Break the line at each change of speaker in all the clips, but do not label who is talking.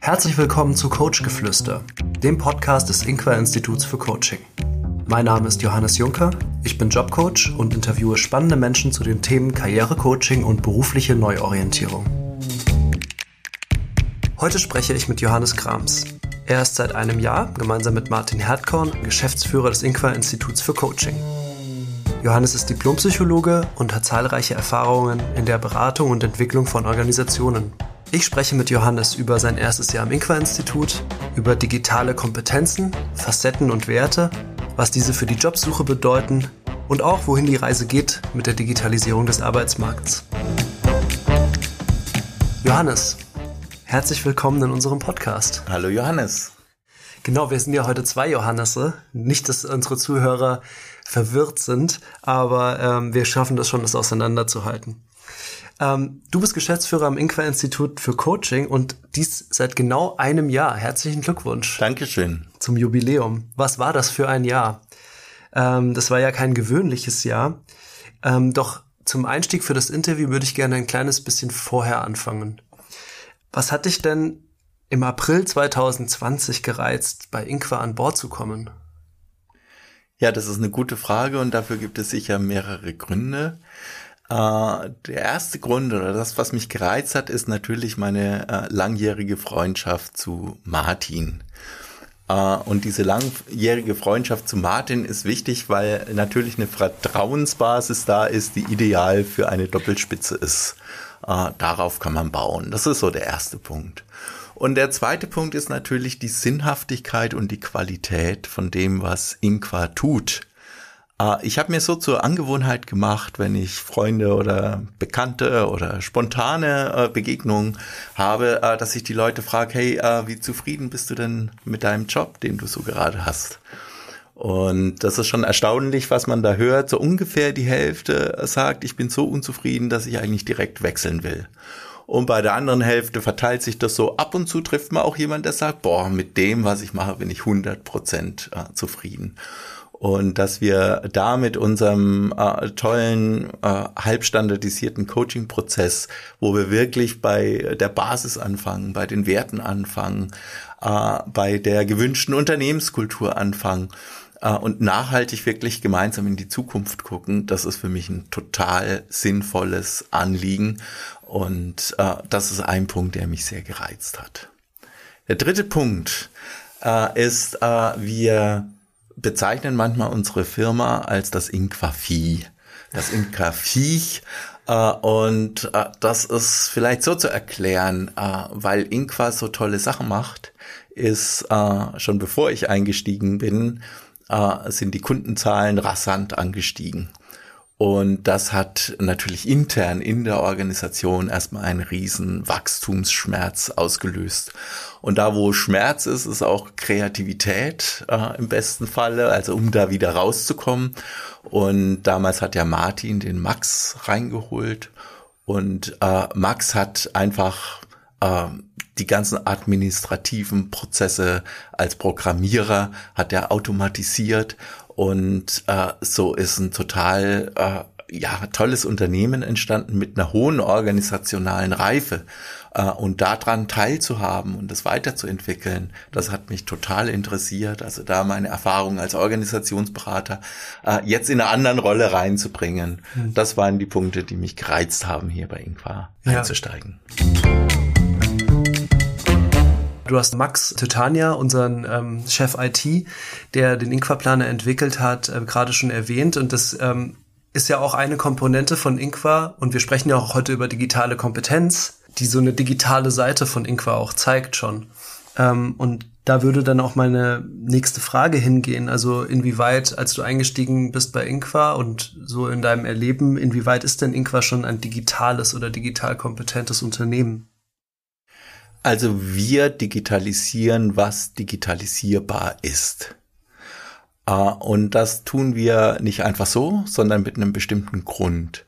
Herzlich willkommen zu Coach Geflüster, dem Podcast des Inqua Instituts für Coaching. Mein Name ist Johannes Juncker, ich bin Jobcoach und interviewe spannende Menschen zu den Themen Karrierecoaching und berufliche Neuorientierung. Heute spreche ich mit Johannes Krams. Er ist seit einem Jahr gemeinsam mit Martin Herdkorn Geschäftsführer des Inqua Instituts für Coaching. Johannes ist Diplompsychologe und hat zahlreiche Erfahrungen in der Beratung und Entwicklung von Organisationen. Ich spreche mit Johannes über sein erstes Jahr am Inqua-Institut, über digitale Kompetenzen, Facetten und Werte, was diese für die Jobsuche bedeuten und auch wohin die Reise geht mit der Digitalisierung des Arbeitsmarkts. Johannes, herzlich willkommen in unserem Podcast.
Hallo Johannes.
Genau, wir sind ja heute zwei Johannese. Nicht, dass unsere Zuhörer verwirrt sind, aber ähm, wir schaffen das schon, das auseinanderzuhalten. Ähm, du bist Geschäftsführer am Inqua-Institut für Coaching und dies seit genau einem Jahr. Herzlichen Glückwunsch.
Dankeschön.
Zum Jubiläum. Was war das für ein Jahr? Ähm, das war ja kein gewöhnliches Jahr. Ähm, doch zum Einstieg für das Interview würde ich gerne ein kleines bisschen vorher anfangen. Was hat dich denn im April 2020 gereizt, bei Inqua an Bord zu kommen?
Ja, das ist eine gute Frage und dafür gibt es sicher mehrere Gründe. Äh, der erste Grund oder das, was mich gereizt hat, ist natürlich meine äh, langjährige Freundschaft zu Martin. Äh, und diese langjährige Freundschaft zu Martin ist wichtig, weil natürlich eine Vertrauensbasis da ist, die ideal für eine Doppelspitze ist. Darauf kann man bauen. Das ist so der erste Punkt. Und der zweite Punkt ist natürlich die Sinnhaftigkeit und die Qualität von dem, was Inqua tut. Äh, ich habe mir so zur Angewohnheit gemacht, wenn ich Freunde oder Bekannte oder spontane äh, Begegnungen habe, äh, dass ich die Leute frage, hey, wie zufrieden bist du denn mit deinem Job, den du so gerade hast? Und das ist schon erstaunlich, was man da hört. So ungefähr die Hälfte sagt, ich bin so unzufrieden, dass ich eigentlich direkt wechseln will. Und bei der anderen Hälfte verteilt sich das so. Ab und zu trifft man auch jemand, der sagt, boah, mit dem, was ich mache, bin ich 100 Prozent äh, zufrieden. Und dass wir da mit unserem äh, tollen, äh, halbstandardisierten Coaching-Prozess, wo wir wirklich bei der Basis anfangen, bei den Werten anfangen, äh, bei der gewünschten Unternehmenskultur anfangen, äh, und nachhaltig wirklich gemeinsam in die Zukunft gucken, das ist für mich ein total sinnvolles Anliegen. Und äh, das ist ein Punkt, der mich sehr gereizt hat. Der dritte Punkt äh, ist, äh, wir bezeichnen manchmal unsere Firma als das Inquavieh. Das Inquaviech. Äh, und äh, das ist vielleicht so zu erklären, äh, weil Inqua so tolle Sachen macht, ist äh, schon bevor ich eingestiegen bin, äh, sind die Kundenzahlen rasant angestiegen. Und das hat natürlich intern in der Organisation erstmal einen riesen Wachstumsschmerz ausgelöst. Und da, wo Schmerz ist, ist auch Kreativität äh, im besten Falle, also um da wieder rauszukommen. Und damals hat ja Martin den Max reingeholt. Und äh, Max hat einfach äh, die ganzen administrativen Prozesse als Programmierer hat er automatisiert und äh, so ist ein total äh, ja tolles Unternehmen entstanden mit einer hohen organisationalen Reife äh, und daran teilzuhaben und das weiterzuentwickeln, das hat mich total interessiert. Also da meine Erfahrungen als Organisationsberater äh, jetzt in einer anderen Rolle reinzubringen, mhm. das waren die Punkte, die mich gereizt haben, hier bei Inqua ja. einzusteigen.
Du hast Max Titania, unseren ähm, Chef IT, der den Inqua-Planer entwickelt hat, äh, gerade schon erwähnt. Und das ähm, ist ja auch eine Komponente von Inqua. Und wir sprechen ja auch heute über digitale Kompetenz, die so eine digitale Seite von Inqua auch zeigt schon. Ähm, und da würde dann auch meine nächste Frage hingehen. Also inwieweit, als du eingestiegen bist bei Inqua und so in deinem Erleben, inwieweit ist denn Inqua schon ein digitales oder digital kompetentes Unternehmen?
Also wir digitalisieren, was digitalisierbar ist. Äh, und das tun wir nicht einfach so, sondern mit einem bestimmten Grund.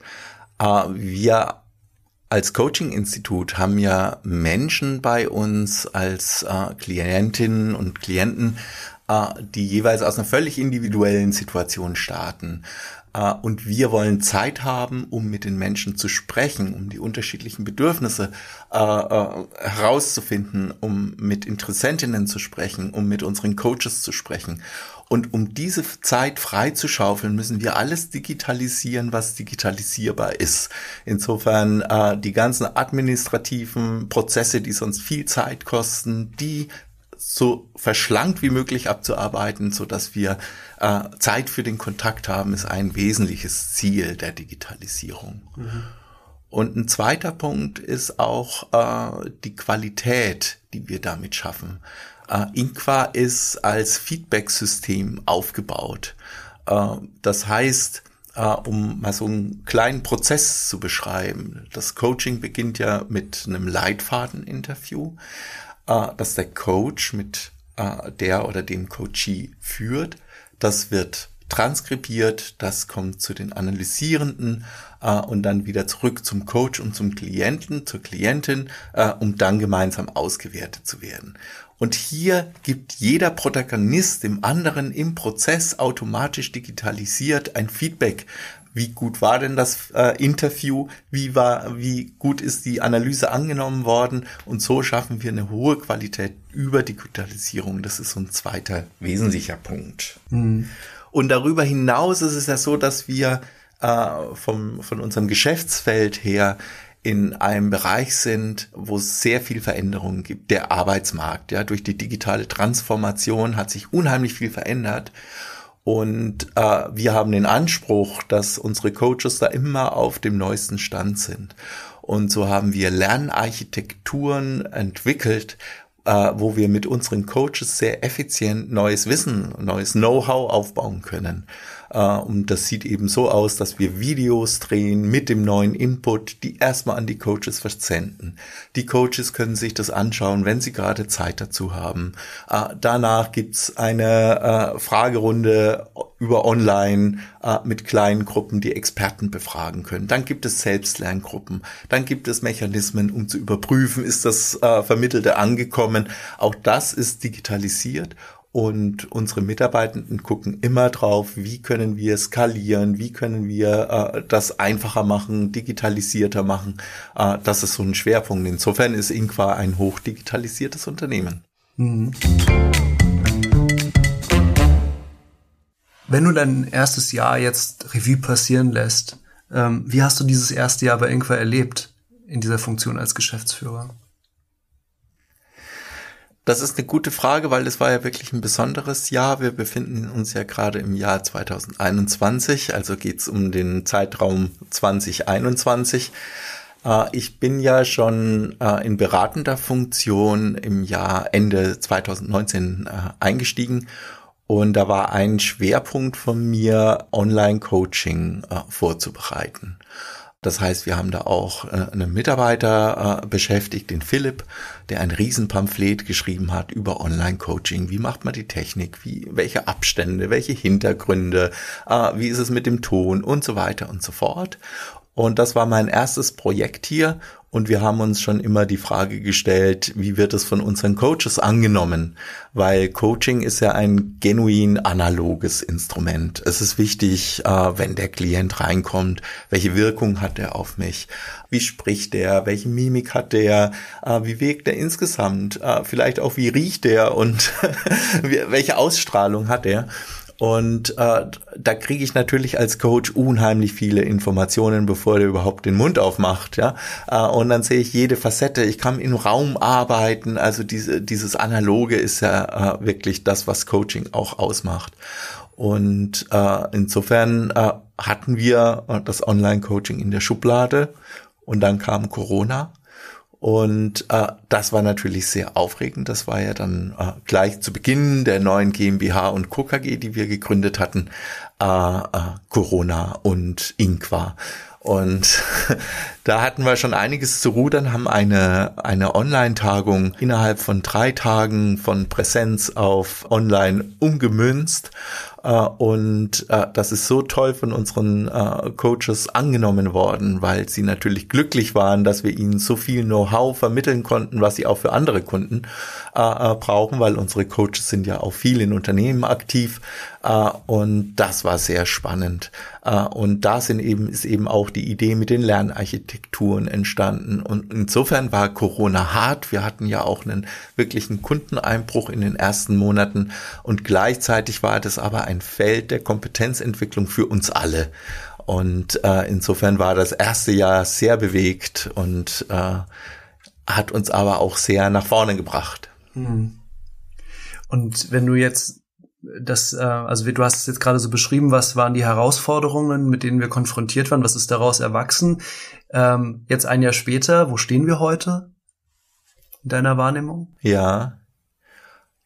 Äh, wir als Coaching-Institut haben ja Menschen bei uns als äh, Klientinnen und Klienten, die jeweils aus einer völlig individuellen Situation starten. Äh, und wir wollen Zeit haben, um mit den Menschen zu sprechen, um die unterschiedlichen Bedürfnisse äh, äh, herauszufinden, um mit Interessentinnen zu sprechen, um mit unseren Coaches zu sprechen. Und um diese Zeit freizuschaufeln, müssen wir alles digitalisieren, was digitalisierbar ist. Insofern äh, die ganzen administrativen Prozesse, die sonst viel Zeit kosten, die so verschlankt wie möglich abzuarbeiten, so dass wir äh, Zeit für den Kontakt haben, ist ein wesentliches Ziel der Digitalisierung. Mhm. Und ein zweiter Punkt ist auch äh, die Qualität, die wir damit schaffen. Äh, Inqua ist als Feedback-System aufgebaut. Äh, das heißt, äh, um mal so einen kleinen Prozess zu beschreiben, das Coaching beginnt ja mit einem Leitfaden-Interview, äh, das der Coach mit äh, der oder dem Coachee führt. Das wird transkribiert, das kommt zu den Analysierenden äh, und dann wieder zurück zum Coach und zum Klienten, zur Klientin, äh, um dann gemeinsam ausgewertet zu werden. Und hier gibt jeder Protagonist dem anderen im Prozess automatisch digitalisiert ein Feedback. Wie gut war denn das äh, Interview? Wie war, wie gut ist die Analyse angenommen worden? Und so schaffen wir eine hohe Qualität über Digitalisierung. Das ist so ein zweiter wesentlicher Punkt. Mhm. Und darüber hinaus ist es ja so, dass wir äh, vom, von unserem Geschäftsfeld her in einem Bereich sind, wo es sehr viel Veränderungen gibt. Der Arbeitsmarkt, ja, durch die digitale Transformation hat sich unheimlich viel verändert. Und äh, wir haben den Anspruch, dass unsere Coaches da immer auf dem neuesten Stand sind. Und so haben wir Lernarchitekturen entwickelt, äh, wo wir mit unseren Coaches sehr effizient neues Wissen, neues Know-how aufbauen können. Äh, und das sieht eben so aus, dass wir Videos drehen mit dem neuen Input, die erstmal an die Coaches versenden. Die Coaches können sich das anschauen, wenn sie gerade Zeit dazu haben. Äh, danach gibt's eine äh, Fragerunde über Online mit kleinen Gruppen, die Experten befragen können. Dann gibt es Selbstlerngruppen. Dann gibt es Mechanismen, um zu überprüfen, ist das Vermittelte angekommen. Auch das ist digitalisiert und unsere Mitarbeitenden gucken immer drauf, wie können wir skalieren, wie können wir äh, das einfacher machen, digitalisierter machen. Äh, das ist so ein Schwerpunkt. Insofern ist Inqua ein hochdigitalisiertes Unternehmen. Mhm.
Wenn du dein erstes Jahr jetzt Revue passieren lässt, ähm, wie hast du dieses erste Jahr bei Inqua erlebt in dieser Funktion als Geschäftsführer?
Das ist eine gute Frage, weil es war ja wirklich ein besonderes Jahr. Wir befinden uns ja gerade im Jahr 2021, also geht es um den Zeitraum 2021. Äh, ich bin ja schon äh, in beratender Funktion im Jahr Ende 2019 äh, eingestiegen und da war ein Schwerpunkt von mir, Online-Coaching vorzubereiten. Das heißt, wir haben da auch äh, einen Mitarbeiter äh, beschäftigt, den Philipp, der ein Riesenpamphlet geschrieben hat über Online-Coaching. Wie macht man die Technik? Wie, welche Abstände, welche Hintergründe? Äh, wie ist es mit dem Ton und so weiter und so fort. Und das war mein erstes Projekt hier und wir haben uns schon immer die Frage gestellt, wie wird es von unseren Coaches angenommen? Weil Coaching ist ja ein genuin analoges Instrument. Es ist wichtig, äh, wenn der Klient reinkommt, welche Wirkung hat er auf mich? Wie spricht er? Welche Mimik hat der? Äh, wie wirkt er insgesamt? Äh, vielleicht auch wie riecht er und welche Ausstrahlung hat er? Und äh, da kriege ich natürlich als Coach unheimlich viele Informationen, bevor der überhaupt den Mund aufmacht, ja. Äh, und dann sehe ich jede Facette. Ich kann im Raum arbeiten. Also diese, dieses Analoge ist ja äh, wirklich das, was Coaching auch ausmacht. Und äh, insofern äh, hatten wir das Online-Coaching in der Schublade und dann kam Corona und äh, das war natürlich sehr aufregend. Das war ja dann äh, gleich zu Beginn der neuen GmbH und Co. KG, die wir gegründet hatten, äh, äh, Corona und Inqua. Und da hatten wir schon einiges zu rudern, haben eine, eine Online-Tagung innerhalb von drei Tagen von Präsenz auf Online umgemünzt und äh, das ist so toll von unseren äh, Coaches angenommen worden, weil sie natürlich glücklich waren, dass wir ihnen so viel Know-how vermitteln konnten, was sie auch für andere Kunden brauchen, weil unsere Coaches sind ja auch viel in Unternehmen aktiv. Und das war sehr spannend. Und da sind eben, ist eben auch die Idee mit den Lernarchitekturen entstanden. Und insofern war Corona hart. Wir hatten ja auch einen wirklichen Kundeneinbruch in den ersten Monaten. Und gleichzeitig war das aber ein Feld der Kompetenzentwicklung für uns alle. Und äh, insofern war das erste Jahr sehr bewegt und äh, hat uns aber auch sehr nach vorne gebracht. Hm.
Und wenn du jetzt das, äh, also du hast es jetzt gerade so beschrieben, was waren die Herausforderungen, mit denen wir konfrontiert waren, was ist daraus erwachsen? Ähm, jetzt ein Jahr später, wo stehen wir heute in deiner Wahrnehmung?
Ja,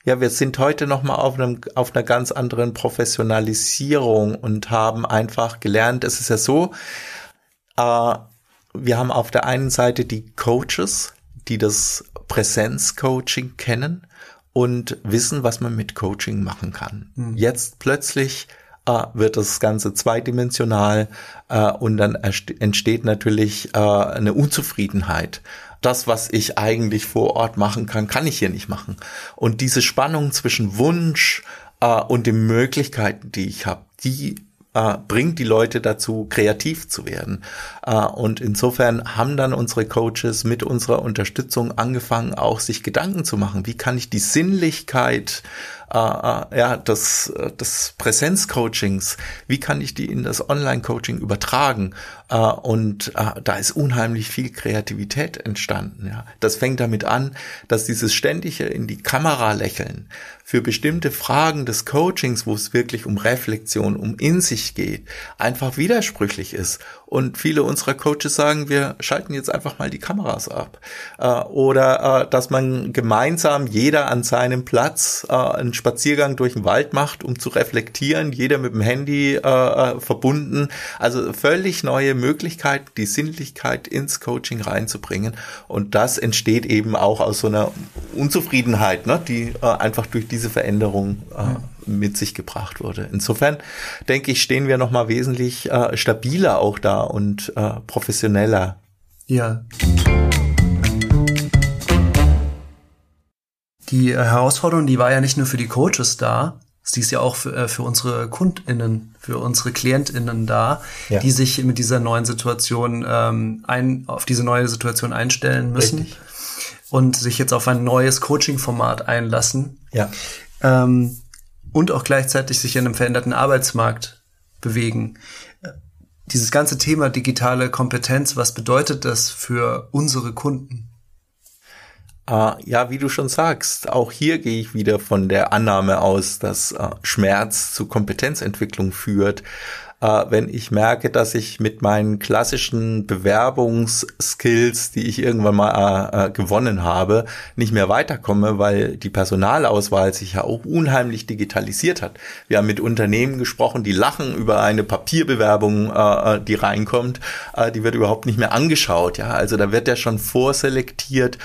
ja, wir sind heute nochmal auf einem, auf einer ganz anderen Professionalisierung und haben einfach gelernt, es ist ja so, äh, wir haben auf der einen Seite die Coaches, die das Präsenzcoaching kennen und wissen, was man mit Coaching machen kann. Mhm. Jetzt plötzlich äh, wird das Ganze zweidimensional äh, und dann entsteht natürlich äh, eine Unzufriedenheit das, was ich eigentlich vor Ort machen kann, kann ich hier nicht machen. Und diese Spannung zwischen Wunsch äh, und den Möglichkeiten, die ich habe, die äh, bringt die Leute dazu, kreativ zu werden. Äh, und insofern haben dann unsere Coaches mit unserer Unterstützung angefangen, auch sich Gedanken zu machen, wie kann ich die Sinnlichkeit äh, äh, ja, des, des Präsenzcoachings, wie kann ich die in das Online-Coaching übertragen? Äh, und äh, da ist unheimlich viel Kreativität entstanden. Ja. Das fängt damit an, dass dieses ständige in die Kamera lächeln für bestimmte Fragen des Coachings, wo es wirklich um Reflexion, um in sich geht, einfach widersprüchlich ist und viele unserer Coaches sagen, wir schalten jetzt einfach mal die Kameras ab. Äh, oder äh, dass man gemeinsam jeder an seinem Platz äh, einen Spaziergang durch den Wald macht, um zu reflektieren, jeder mit dem Handy äh, äh, verbunden. Also völlig neue Möglichkeiten, die Sinnlichkeit ins Coaching reinzubringen. Und das entsteht eben auch aus so einer Unzufriedenheit, ne, die äh, einfach durch diese Veränderung äh, mit sich gebracht wurde. Insofern denke ich, stehen wir noch mal wesentlich äh, stabiler auch da und äh, professioneller.
Ja. Die äh, Herausforderung, die war ja nicht nur für die Coaches da, sie ist ja auch für, äh, für unsere KundInnen, für unsere KlientInnen da, ja. die sich mit dieser neuen Situation ähm, ein, auf diese neue Situation einstellen müssen Richtig. und sich jetzt auf ein neues Coaching-Format einlassen.
Ja.
Ähm, und auch gleichzeitig sich in einem veränderten Arbeitsmarkt bewegen. Dieses ganze Thema digitale Kompetenz, was bedeutet das für unsere Kunden?
Uh, ja, wie du schon sagst, auch hier gehe ich wieder von der Annahme aus, dass uh, Schmerz zu Kompetenzentwicklung führt äh, wenn ich merke, dass ich mit meinen klassischen Bewerbungsskills, die ich irgendwann mal äh, äh, gewonnen habe, nicht mehr weiterkomme, weil die Personalauswahl sich ja auch unheimlich digitalisiert hat. Wir haben mit Unternehmen gesprochen, die lachen über eine Papierbewerbung, äh, äh die reinkommt, äh, die wird überhaupt nicht mehr angeschaut. Ja, also da wird ja schon vorselektiert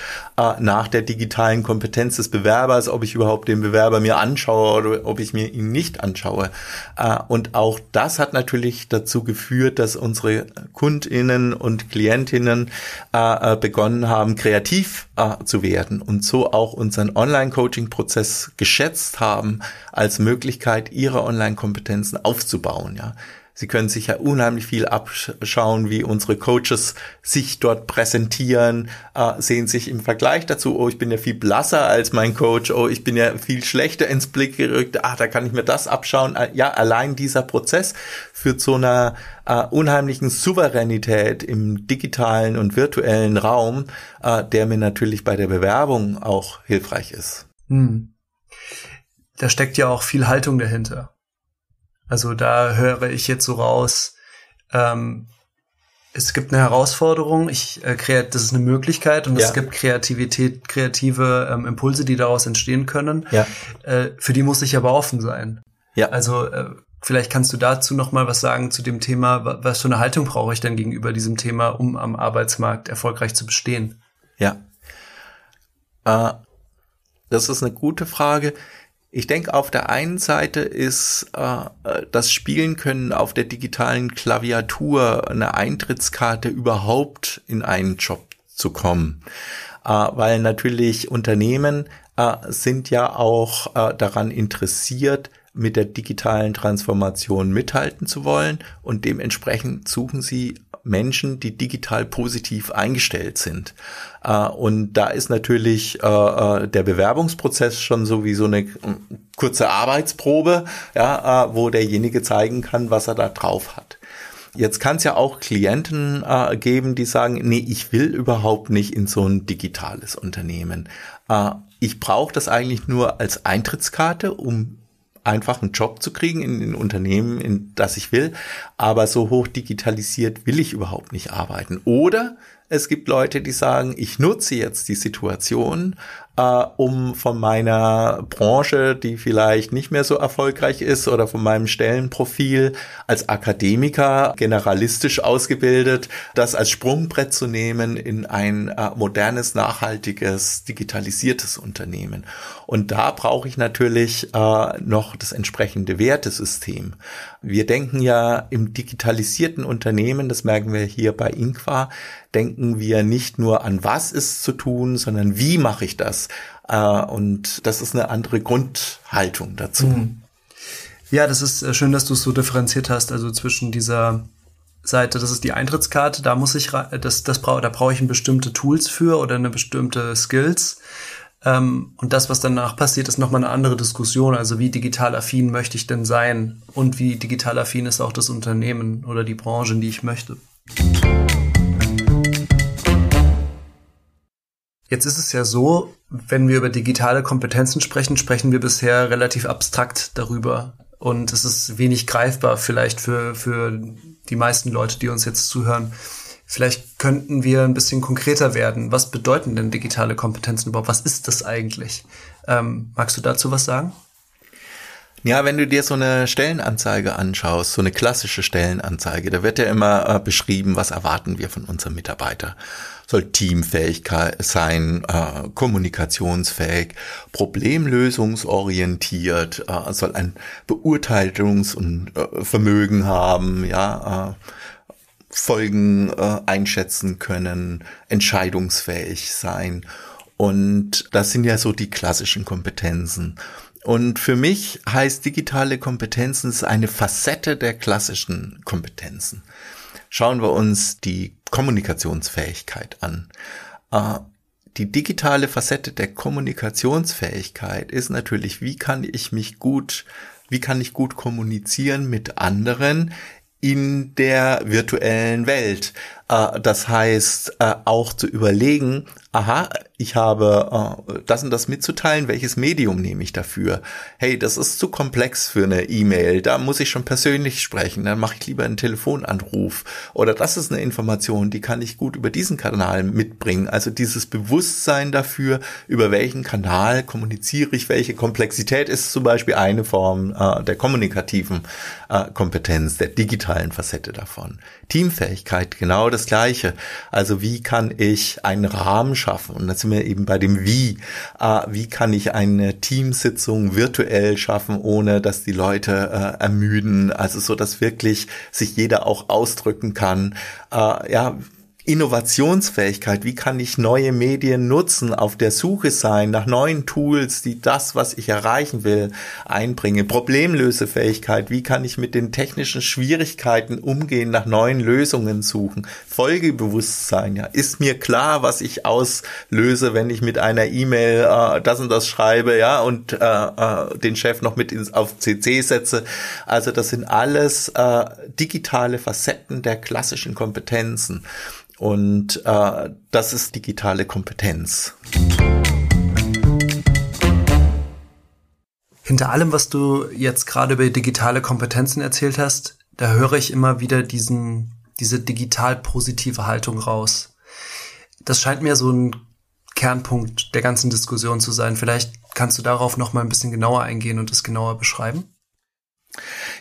nach der digitalen Kompetenz des Bewerbers, ob ich überhaupt den Bewerber mir anschaue oder ob ich mir ihn nicht anschaue. Und auch das hat natürlich natürlich dazu geführt, dass unsere Kundinnen und Klientinnen äh, äh, begonnen haben, kreativ äh, zu werden und so auch unseren Online-Coaching-Prozess geschätzt haben als Möglichkeit, ihre Online-Kompetenzen aufzubauen. Ja, Sie können sich ja unheimlich viel abschauen, wie unsere Coaches sich dort präsentieren, äh, sehen sich im Vergleich dazu, oh, ich bin ja viel blasser als mein Coach, oh, ich bin ja viel schlechter ins Blick gerückt, ah, da kann ich mir das abschauen. Äh, ja, allein dieser Prozess führt zu einer äh, unheimlichen Souveränität im digitalen und virtuellen Raum, äh, der mir natürlich bei der Bewerbung auch hilfreich ist. Hm.
Da steckt ja auch viel Haltung dahinter. Also da höre ich jetzt so raus, ähm, es gibt eine Herausforderung, ich äh, das ist eine Möglichkeit und ja. es gibt Kreativität, kreative ähm, Impulse, die daraus entstehen können.
Ja.
Äh, für die muss ich aber offen sein.
Ja.
Also äh, vielleicht kannst du dazu noch mal was sagen zu dem Thema, was für eine Haltung brauche ich denn gegenüber diesem Thema, um am Arbeitsmarkt erfolgreich zu bestehen?
Ja. Äh, das ist eine gute Frage Ich denke, auf der einen Seite ist äh, das Spielen können auf der digitalen Klaviatur eine Eintrittskarte überhaupt in einen Job zu kommen. Äh, weil natürlich Unternehmen äh, sind ja auch äh, daran interessiert, mit der digitalen Transformation mithalten zu wollen und dementsprechend suchen sie Menschen, die digital positiv eingestellt sind. Äh, und da ist natürlich äh, äh, der Bewerbungsprozess schon so wie so eine kurze Arbeitsprobe, wo derjenige zeigen kann, was er da drauf hat. Jetzt kann es ja auch Klienten äh, geben, die sagen, nee, ich will überhaupt nicht in so ein digitales Unternehmen. Äh, ich brauche das eigentlich nur als Eintrittskarte, um einfach einen Job zu kriegen in den Unternehmen, in das ich will. Aber so hoch digitalisiert will ich überhaupt nicht arbeiten. Oder es gibt Leute, die sagen, ich nutze jetzt die Situation, äh, um von meiner Branche, die vielleicht nicht mehr so erfolgreich ist, oder von meinem Stellenprofil als Akademiker, generalistisch ausgebildet, das als Sprungbrett zu nehmen in ein äh, modernes, nachhaltiges, digitalisiertes Unternehmen. Und da brauche ich natürlich äh, noch das entsprechende Wertesystem. Wir denken ja im digitalisierten Unternehmen, das merken wir hier bei Inqua, denken wir nicht nur an was ist zu tun, sondern wie mache ich das? Äh, und das ist eine andere Grundhaltung dazu. Mhm.
Ja, das ist äh, schön, dass du es so differenziert hast, also zwischen dieser Seite, das ist die Eintrittskarte, da muss ich, das, das brauche, da brauche ich bestimmte Tools für oder eine bestimmte Skills. Ähm, und das, was danach passiert, ist nochmal eine andere Diskussion. Also wie digital affin möchte ich denn sein? Und wie digital affin ist auch das Unternehmen oder die Branche, in die ich möchte. Jetzt ist es ja so, wenn wir über digitale Kompetenzen sprechen, sprechen wir bisher relativ abstrakt darüber. Und es ist wenig greifbar vielleicht für, für die meisten Leute, die uns jetzt zuhören. Vielleicht könnten wir ein bisschen konkreter werden. Was bedeuten denn digitale Kompetenzen überhaupt? Was ist das eigentlich? Ähm, magst du dazu was sagen?
Ja, wenn du dir so eine Stellenanzeige anschaust, so eine klassische Stellenanzeige, da wird ja immer äh, beschrieben, was erwarten wir von unserem Mitarbeiter. Soll teamfähig sein, äh, kommunikationsfähig, problemlösungsorientiert, äh, soll ein Beurteilungs- und äh, Vermögen haben, ja, äh, Folgen äh, einschätzen können, entscheidungsfähig sein. Und das sind ja so die klassischen Kompetenzen. Und für mich heißt digitale Kompetenzen ist eine Facette der klassischen Kompetenzen. Schauen wir uns die Kommunikationsfähigkeit an. Äh, die digitale Facette der Kommunikationsfähigkeit ist natürlich, wie kann ich mich gut, wie kann ich gut kommunizieren mit anderen in der virtuellen Welt. Äh, das heißt, äh, auch zu überlegen, aha, ich habe äh, das und das mitzuteilen, welches Medium nehme ich dafür? Hey, das ist zu komplex für eine E-Mail, da muss ich schon persönlich sprechen, dann mache ich lieber einen Telefonanruf. Oder das ist eine Information, die kann ich gut über diesen Kanal mitbringen. Also dieses Bewusstsein dafür, über welchen Kanal kommuniziere ich, welche Komplexität ist zum Beispiel eine Form der kommunikativen Kompetenz, der digitalen Facette davon. Teamfähigkeit, genau das Gleiche. Also wie kann ich einen Rahmen schaffen? Und da sind wir eben bei dem Wie. Äh, wie kann ich eine Teamsitzung virtuell schaffen, ohne dass die Leute äh, ermüden? Also so, dass wirklich sich jeder auch ausdrücken kann. Äh, ja, Innovationsfähigkeit, wie kann ich neue Medien nutzen, auf der Suche sein nach neuen Tools, die das, was ich erreichen will, einbringen. Problemlösefähigkeit, wie kann ich mit den technischen Schwierigkeiten umgehen, nach neuen Lösungen suchen. Folgebewusstsein, ja, ist mir klar, was ich auslöse, wenn ich mit einer E-Mail äh, das und das schreibe, ja, und äh, äh, den Chef noch mit ins, auf CC setze. Also das sind alles äh, digitale Facetten der klassischen Kompetenzen. Und äh, das ist digitale Kompetenz.
Hinter allem, was du jetzt gerade über digitale Kompetenzen erzählt hast, da höre ich immer wieder diesen, diese digital positive Haltung raus. Das scheint mir so ein Kernpunkt der ganzen Diskussion zu sein. Vielleicht kannst du darauf noch mal ein bisschen genauer eingehen und es genauer beschreiben?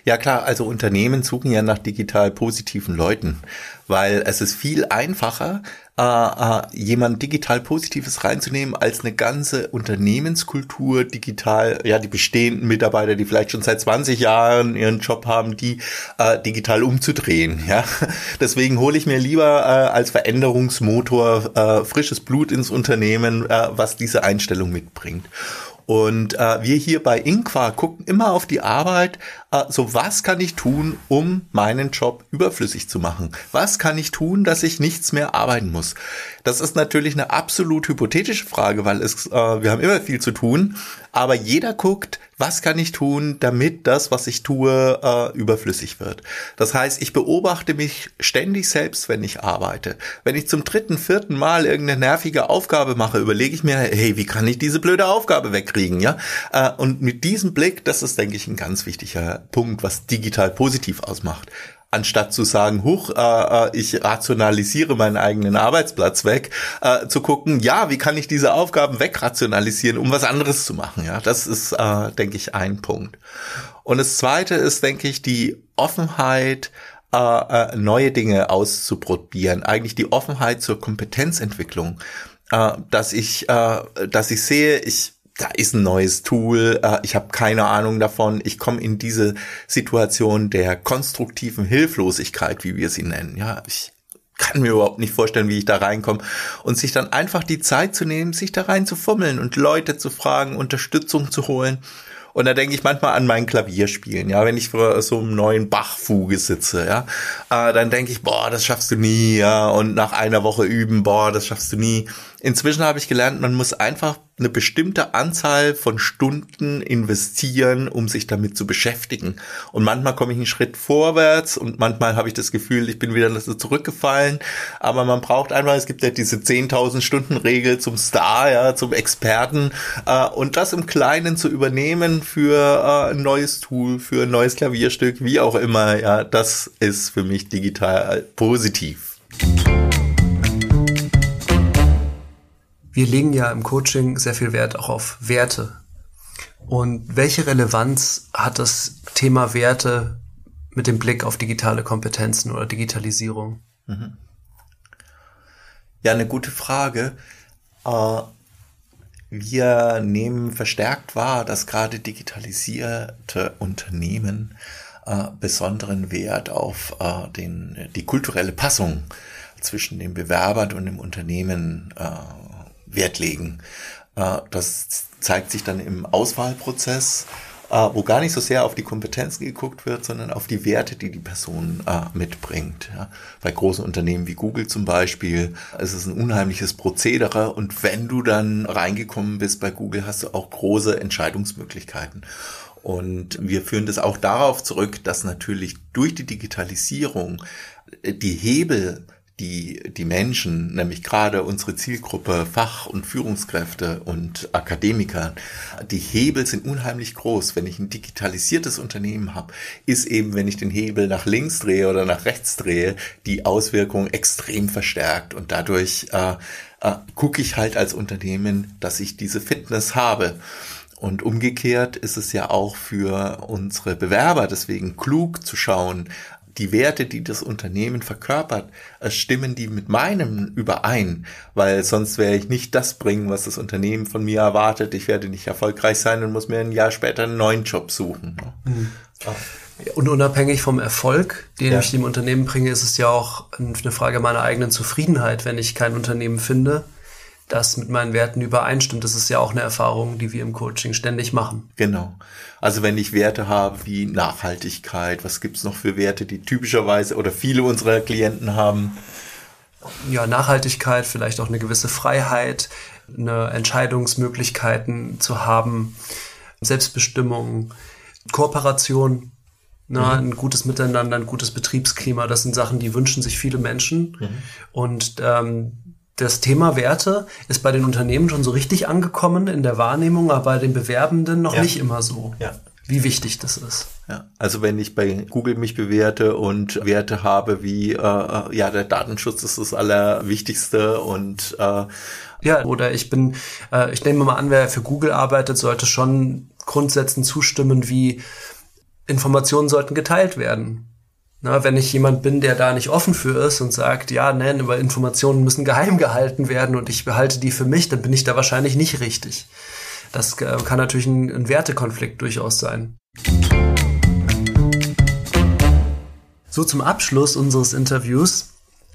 Ja klar, also Unternehmen suchen ja nach digital positiven Leuten, weil es ist viel einfacher, äh, äh, jemand digital Positives reinzunehmen, als eine ganze Unternehmenskultur digital, ja, die bestehenden Mitarbeiter, die vielleicht schon seit 20 Jahren ihren Job haben, die äh, digital umzudrehen. Ja, deswegen hole ich mir lieber äh, als Veränderungsmotor äh, frisches Blut ins Unternehmen, äh, was diese Einstellung mitbringt. Und äh, wir hier bei Inqua gucken immer auf die Arbeit, äh, so was kann ich tun, um meinen Job überflüssig zu machen? Was kann ich tun, dass ich nichts mehr arbeiten muss? Das ist natürlich eine absolut hypothetische Frage, weil es, äh, wir haben immer viel zu tun, aber jeder guckt, was kann ich tun, damit das, was ich tue, äh, überflüssig wird. Das heißt, ich beobachte mich ständig selbst, wenn ich arbeite. Wenn ich zum dritten, vierten Mal irgendeine nervige Aufgabe mache, überlege ich mir, hey, wie kann ich diese blöde Aufgabe wegkriegen, ja? Äh, und mit diesem Blick, das ist, denke ich, ein ganz wichtiger Punkt, was digital positiv ausmacht anstatt zu sagen, huch, äh, äh, ich rationalisiere meinen eigenen Arbeitsplatz weg, äh, zu gucken, ja, wie kann ich diese Aufgaben wegrationalisieren, um was anderes zu machen. Ja, das ist, äh, denke ich, ein Punkt. Und das Zweite ist, denke ich, die Offenheit, äh, äh, neue Dinge auszuprobieren. Eigentlich die Offenheit zur Kompetenzentwicklung, äh, dass ich, äh, dass ich sehe, ich da ist ein neues Tool, äh, ich habe keine Ahnung davon, ich komme in diese Situation der konstruktiven Hilflosigkeit, wie wir sie nennen. Ja, ich kann mir überhaupt nicht vorstellen, wie ich da reinkomme. Und sich dann einfach die Zeit zu nehmen, sich da rein zu fummeln und Leute zu fragen, Unterstützung zu holen. Und da denke ich manchmal an mein Klavierspielen, ja, wenn ich vor so einem neuen Bachfuge sitze, ja, äh, dann denke ich, boah, das schaffst du nie, ja, und nach einer Woche üben, boah, das schaffst du nie. Inzwischen habe ich gelernt, man muss einfach eine bestimmte Anzahl von Stunden investieren, um sich damit zu beschäftigen. Und manchmal komme ich einen Schritt vorwärts und manchmal habe ich das Gefühl, ich bin wieder zurückgefallen. Aber man braucht einfach, es gibt ja diese 10.000 Stunden Regel zum Star, ja, zum Experten. Äh, und das im Kleinen zu übernehmen für äh, ein neues Tool, für ein neues Klavierstück, wie auch immer, ja, das ist für mich digital positiv.
Wir legen ja im Coaching sehr viel Wert auch auf Werte. Und welche Relevanz hat das Thema Werte mit dem Blick auf digitale Kompetenzen oder Digitalisierung? Mhm.
Ja, eine gute Frage. Äh, wir nehmen verstärkt wahr, dass gerade digitalisierte Unternehmen äh, besonderen Wert auf äh, den, die kulturelle Passung zwischen dem Bewerber und dem Unternehmen Wert legen. Äh, das zeigt sich dann im Auswahlprozess, äh, wo gar nicht so sehr auf die Kompetenzen geguckt wird, sondern auf die Werte, die die Person äh, mitbringt. Bei großen Unternehmen wie Google zum Beispiel ist es ein unheimliches Prozedere und wenn du dann reingekommen bist bei Google, hast du auch große Entscheidungsmöglichkeiten. Und wir führen das auch darauf zurück, dass natürlich durch die Digitalisierung die Hebel die, die Menschen, nämlich gerade unsere Zielgruppe Fach- und Führungskräfte und Akademiker, die Hebel sind unheimlich groß. Wenn ich ein digitalisiertes Unternehmen habe, ist eben, wenn ich den Hebel nach links drehe oder nach rechts drehe, die Auswirkung extrem verstärkt und dadurch äh, äh, gucke ich halt als Unternehmen, dass ich diese Fitness habe. Und umgekehrt ist es ja auch für unsere Bewerber deswegen klug zu schauen, die Werte, die das Unternehmen verkörpert, äh, stimmen die mit meinem überein, weil sonst werde ich nicht das bringen, was das Unternehmen von mir erwartet. Ich werde nicht erfolgreich sein und muss mir ein Jahr später einen neuen Job suchen. Mhm.
Und unabhängig vom Erfolg, den ja. ich dem Unternehmen bringe, ist es ja auch eine Frage meiner eigenen Zufriedenheit, wenn ich kein Unternehmen finde, das mit meinen Werten übereinstimmt. Das ist ja auch eine Erfahrung, die wir im Coaching ständig machen.
Genau. Also wenn ich Werte habe wie Nachhaltigkeit, was gibt's noch für Werte, die typischerweise oder viele unserer Klienten haben?
Ja, Nachhaltigkeit, vielleicht auch eine gewisse Freiheit, eine Entscheidungsmöglichkeiten zu haben, Selbstbestimmung, Kooperation, na, mhm. ein gutes Miteinander, ein gutes Betriebsklima, das sind Sachen, die wünschen sich viele Menschen. Mhm. Und ähm, das Thema Werte ist bei den Unternehmen schon so richtig angekommen in der Wahrnehmung, aber bei den Bewerbenden noch ja. nicht immer so. Ja. Wie wichtig das ist.
Ja, also wenn ich bei Google mich bewerte und Werte habe wie äh, äh ja der Datenschutz ist das allerwichtigste und äh,
ja oder ich bin äh, ich nehme mal an wer für Google arbeitet sollte schon Grundsätzen zustimmen wie Informationen sollten geteilt werden. Na, wenn ich jemand bin, der da nicht offen für ist und sagt, ja, nein, aber Informationen müssen geheim gehalten werden und ich behalte die für mich, dann bin ich da wahrscheinlich nicht richtig. Das äh, kann natürlich ein, ein Wertekonflikt durchaus sein. So zum Abschluss unseres Interviews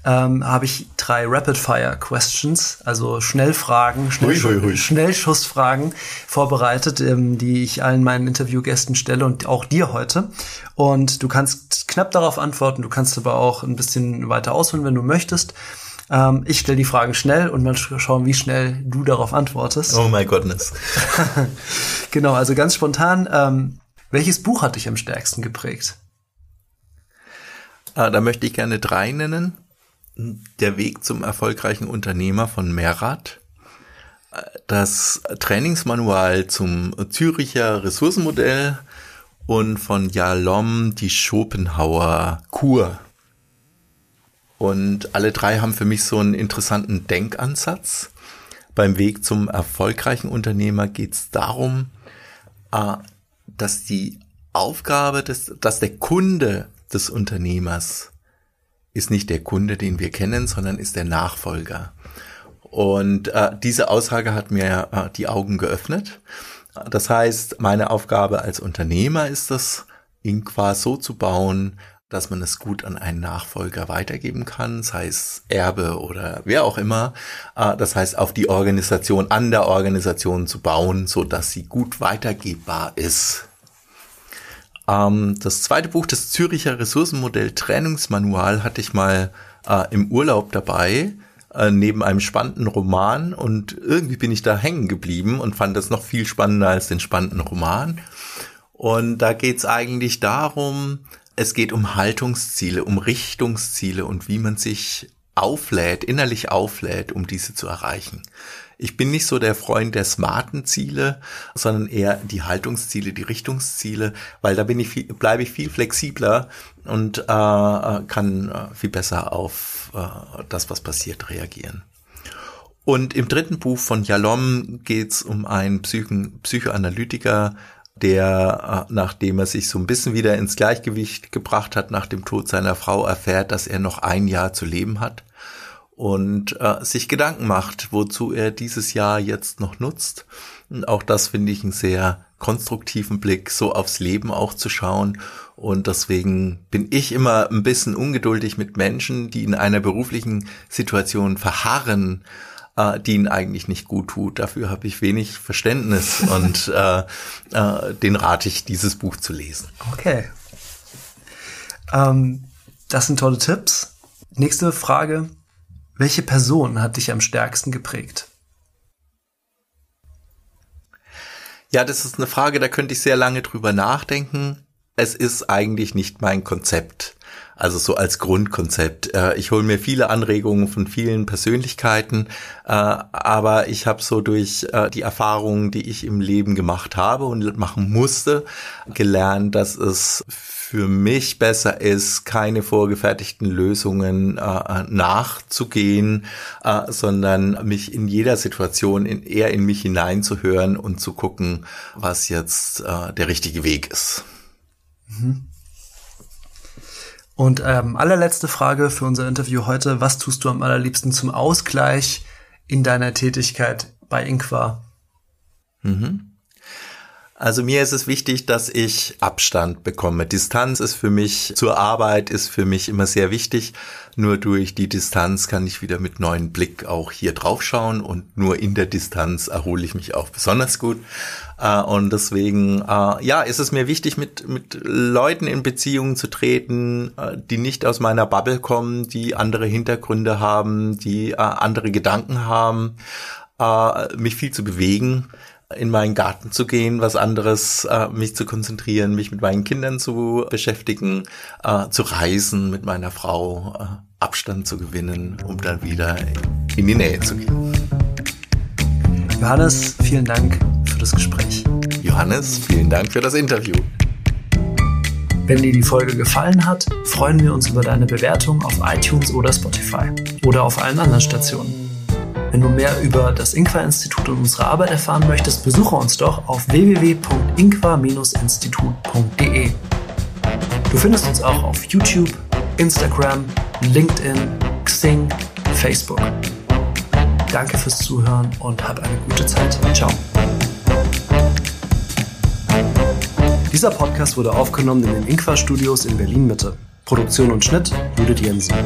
ähm, habe ich drei Rapid-Fire-Questions, also Schnellfragen, Schnellsch hui, hui, hui. Schnellschussfragen vorbereitet, ähm, die ich allen meinen Interviewgästen stelle und auch dir heute. Und du kannst knapp darauf antworten, du kannst aber auch ein bisschen weiter ausholen, wenn du möchtest. Ähm, ich stelle die Fragen schnell und mal schauen, wie schnell du darauf antwortest.
Oh my goodness.
genau, also ganz spontan. Ähm, welches Buch hat dich am stärksten geprägt?
Ah, da möchte ich gerne drei nennen. Der Weg zum erfolgreichen Unternehmer von Merat, das Trainingsmanual zum Züricher Ressourcenmodell und von Jalom die Schopenhauer Kur. Und alle drei haben für mich so einen interessanten Denkansatz. Beim Weg zum erfolgreichen Unternehmer geht es darum, äh, dass die Aufgabe des, dass der Kunde des Unternehmers ist nicht der Kunde, den wir kennen, sondern ist der Nachfolger. Und äh, diese Aussage hat mir äh, die Augen geöffnet. Das heißt, meine Aufgabe als Unternehmer ist es, Inqua so zu bauen, dass man es gut an einen Nachfolger weitergeben kann, sei es Erbe oder wer auch immer. Äh, das heißt, auf die Organisation, an der Organisation zu bauen, so dass sie gut weitergebbar ist. Ähm, das zweite Buch, das Züricher Ressourcenmodell Trainingsmanual, hatte ich mal äh, im Urlaub dabei, äh, neben einem spannenden Roman und irgendwie bin ich da hängen geblieben und fand das noch viel spannender als den spannenden Roman. Und da geht's eigentlich darum, es geht um Haltungsziele, um Richtungsziele und wie man sich auflädt, innerlich auflädt, um diese zu erreichen. Ich bin nicht so der Freund der smarten Ziele, sondern eher die Haltungsziele, die Richtungsziele, weil da bin ich viel, bleibe ich viel flexibler und äh, kann äh, viel besser auf äh, das, was passiert, reagieren. Und im dritten Buch von Jalom geht es um einen Psychen Psychoanalytiker, der, äh, nachdem er sich so ein bisschen wieder ins Gleichgewicht gebracht hat nach dem Tod seiner Frau, erfährt, dass er noch ein Jahr zu leben hat und äh, sich Gedanken macht, wozu er dieses Jahr jetzt noch nutzt. Und auch das finde ich einen sehr konstruktiven Blick, so aufs Leben auch zu schauen. Und deswegen bin ich immer ein bisschen ungeduldig mit Menschen, die in einer beruflichen Situation verharren, äh, die ihnen eigentlich nicht gut tut. Dafür habe ich wenig Verständnis und äh, äh, den rate ich, dieses Buch zu lesen.
Okay. Ähm, das sind tolle Tipps. Nächste Frage. Welche Person hat dich am stärksten geprägt?
Ja, das ist eine Frage, da könnte ich sehr lange drüber nachdenken. Es ist eigentlich nicht mein Konzept. Also so als Grundkonzept. Äh, ich hole mir viele Anregungen von vielen Persönlichkeiten, äh, aber ich habe so durch äh, die Erfahrungen, die ich im Leben gemacht habe und machen musste, gelernt, dass es für mich besser ist, keine vorgefertigten Lösungen äh, nachzugehen, äh, sondern mich in jeder Situation in, eher in mich hineinzuhören und zu gucken, was jetzt äh, der richtige Weg ist.
Mhm. Und ähm, allerletzte Frage für unser Interview heute. Was tust du am allerliebsten zum Ausgleich in deiner Tätigkeit bei Inqua?
Mhm. Also mir ist es wichtig, dass ich Abstand bekomme. Distanz ist für mich zur Arbeit ist für mich immer sehr wichtig. Nur durch die Distanz kann ich wieder mit neuen Blick auch hier drauf schauen und nur in der Distanz erhole ich mich auch besonders gut. Äh, und deswegen, äh, ja, ist es mir wichtig, mit, mit Leuten in Beziehungen zu treten, äh, die nicht aus meiner Bubble kommen, die andere Hintergründe haben, die andere Gedanken haben, mich viel zu bewegen in meinen Garten zu gehen, was anderes, äh, mich zu konzentrieren, mich mit meinen Kindern zu beschäftigen, äh, zu reisen mit meiner Frau, äh, Abstand zu gewinnen, um dann wieder in die Nähe zu gehen.
Johannes, vielen Dank für das Gespräch.
Johannes, vielen Dank für das Interview.
Wenn dir die Folge gefallen hat, freuen wir uns über deine Bewertung auf iTunes oder Spotify oder auf allen anderen Stationen. Wenn du mehr über das Inqua-Institut und unsere Arbeit erfahren möchtest, besuche uns doch auf www.inqua-institut.de. Du findest uns auch auf YouTube, Instagram, LinkedIn, Xing, Facebook. Danke fürs Zuhören und hab eine gute Zeit. Ciao. Dieser Podcast wurde aufgenommen in den Inqua Studios in Berlin Mitte. Produktion und Schnitt Judith Jensen.